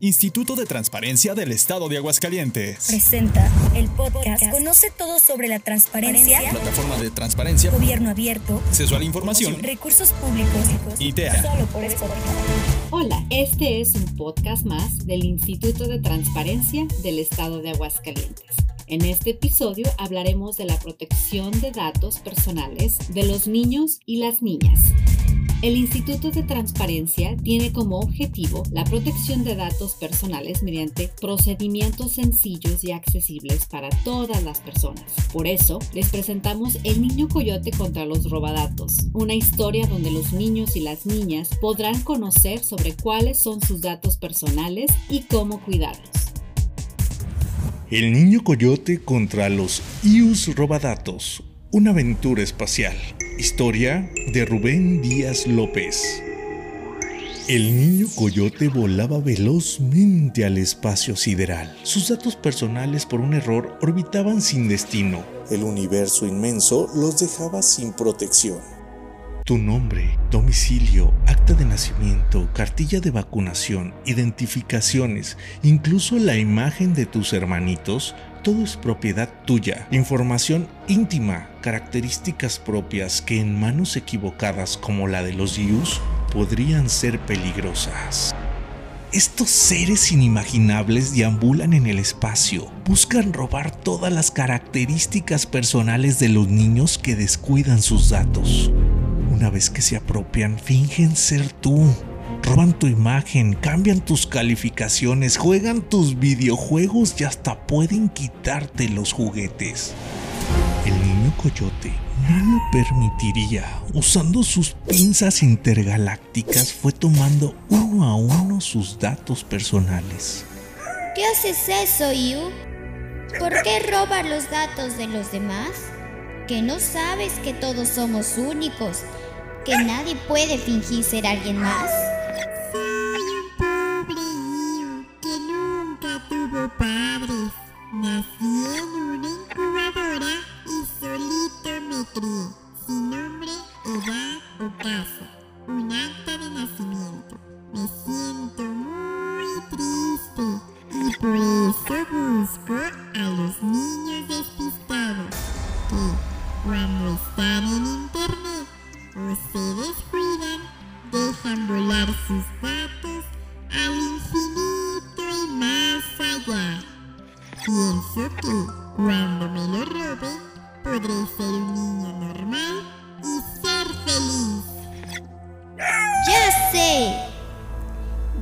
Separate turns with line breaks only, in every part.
Instituto de Transparencia del Estado de Aguascalientes.
Presenta el podcast Conoce todo sobre la transparencia,
Plataforma de transparencia,
gobierno abierto,
acceso a la información
recursos públicos
y TEA.
Solo por Spotify.
Hola, este es un podcast más del Instituto de Transparencia del Estado de Aguascalientes. En este episodio hablaremos de la protección de datos personales de los niños y las niñas. El Instituto de Transparencia tiene como objetivo la protección de datos personales mediante procedimientos sencillos y accesibles para todas las personas. Por eso, les presentamos El Niño Coyote contra los Robadatos, una historia donde los niños y las niñas podrán conocer sobre cuáles son sus datos personales y cómo cuidarlos.
El niño coyote contra los Ius Robadatos. Una aventura espacial. Historia de Rubén Díaz López. El niño coyote volaba velozmente al espacio sideral. Sus datos personales por un error orbitaban sin destino.
El universo inmenso los dejaba sin protección.
Tu nombre, domicilio, acta de nacimiento, cartilla de vacunación, identificaciones, incluso la imagen de tus hermanitos, todo es propiedad tuya. Información íntima, características propias que en manos equivocadas como la de los Yus podrían ser peligrosas. Estos seres inimaginables deambulan en el espacio, buscan robar todas las características personales de los niños que descuidan sus datos. Una vez que se apropian, fingen ser tú. Roban tu imagen, cambian tus calificaciones, juegan tus videojuegos y hasta pueden quitarte los juguetes. El niño coyote no lo permitiría. Usando sus pinzas intergalácticas fue tomando uno a uno sus datos personales.
¿Qué haces eso, Yu? ¿Por qué robas los datos de los demás? ¿Que no sabes que todos somos únicos? ¿Que nadie puede fingir ser alguien más?
Soy un pobre que nunca tuvo padres. Nací en una incubadora y solito me crié, o se dejan volar sus datos al infinito y más allá. Pienso que cuando me lo robe, podré ser un niño normal y ser feliz.
¡Ya sé!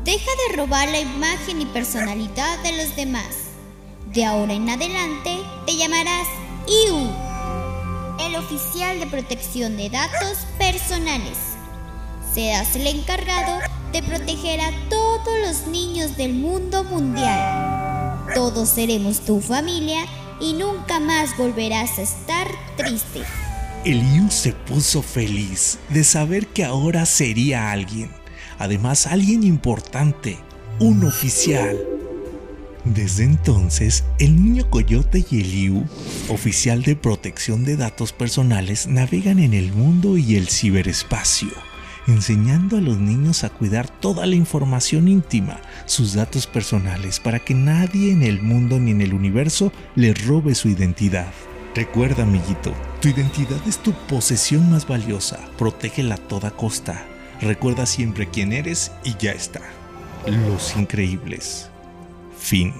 Deja de robar la imagen y personalidad de los demás. De ahora en adelante te llamarás IU, oficial de protección de datos personales. Serás el encargado de proteger a todos los niños del mundo mundial. Todos seremos tu familia y nunca más volverás a estar triste.
Eliu se puso feliz de saber que ahora sería alguien, además alguien importante, un oficial. Desde entonces, el niño coyote y Eliu, oficial de protección de datos personales, navegan en el mundo y el ciberespacio, enseñando a los niños a cuidar toda la información íntima, sus datos personales, para que nadie en el mundo ni en el universo les robe su identidad. Recuerda, amiguito, tu identidad es tu posesión más valiosa. Protégela a toda costa. Recuerda siempre quién eres y ya está. Los increíbles. Fin.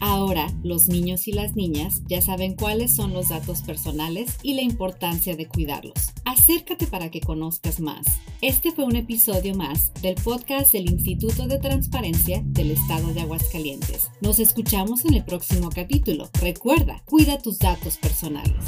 Ahora, los niños y las niñas ya saben cuáles son los datos personales y la importancia de cuidarlos. Acércate para que conozcas más. Este fue un episodio más del podcast del Instituto de Transparencia del Estado de Aguascalientes. Nos escuchamos en el próximo capítulo. Recuerda, cuida tus datos personales.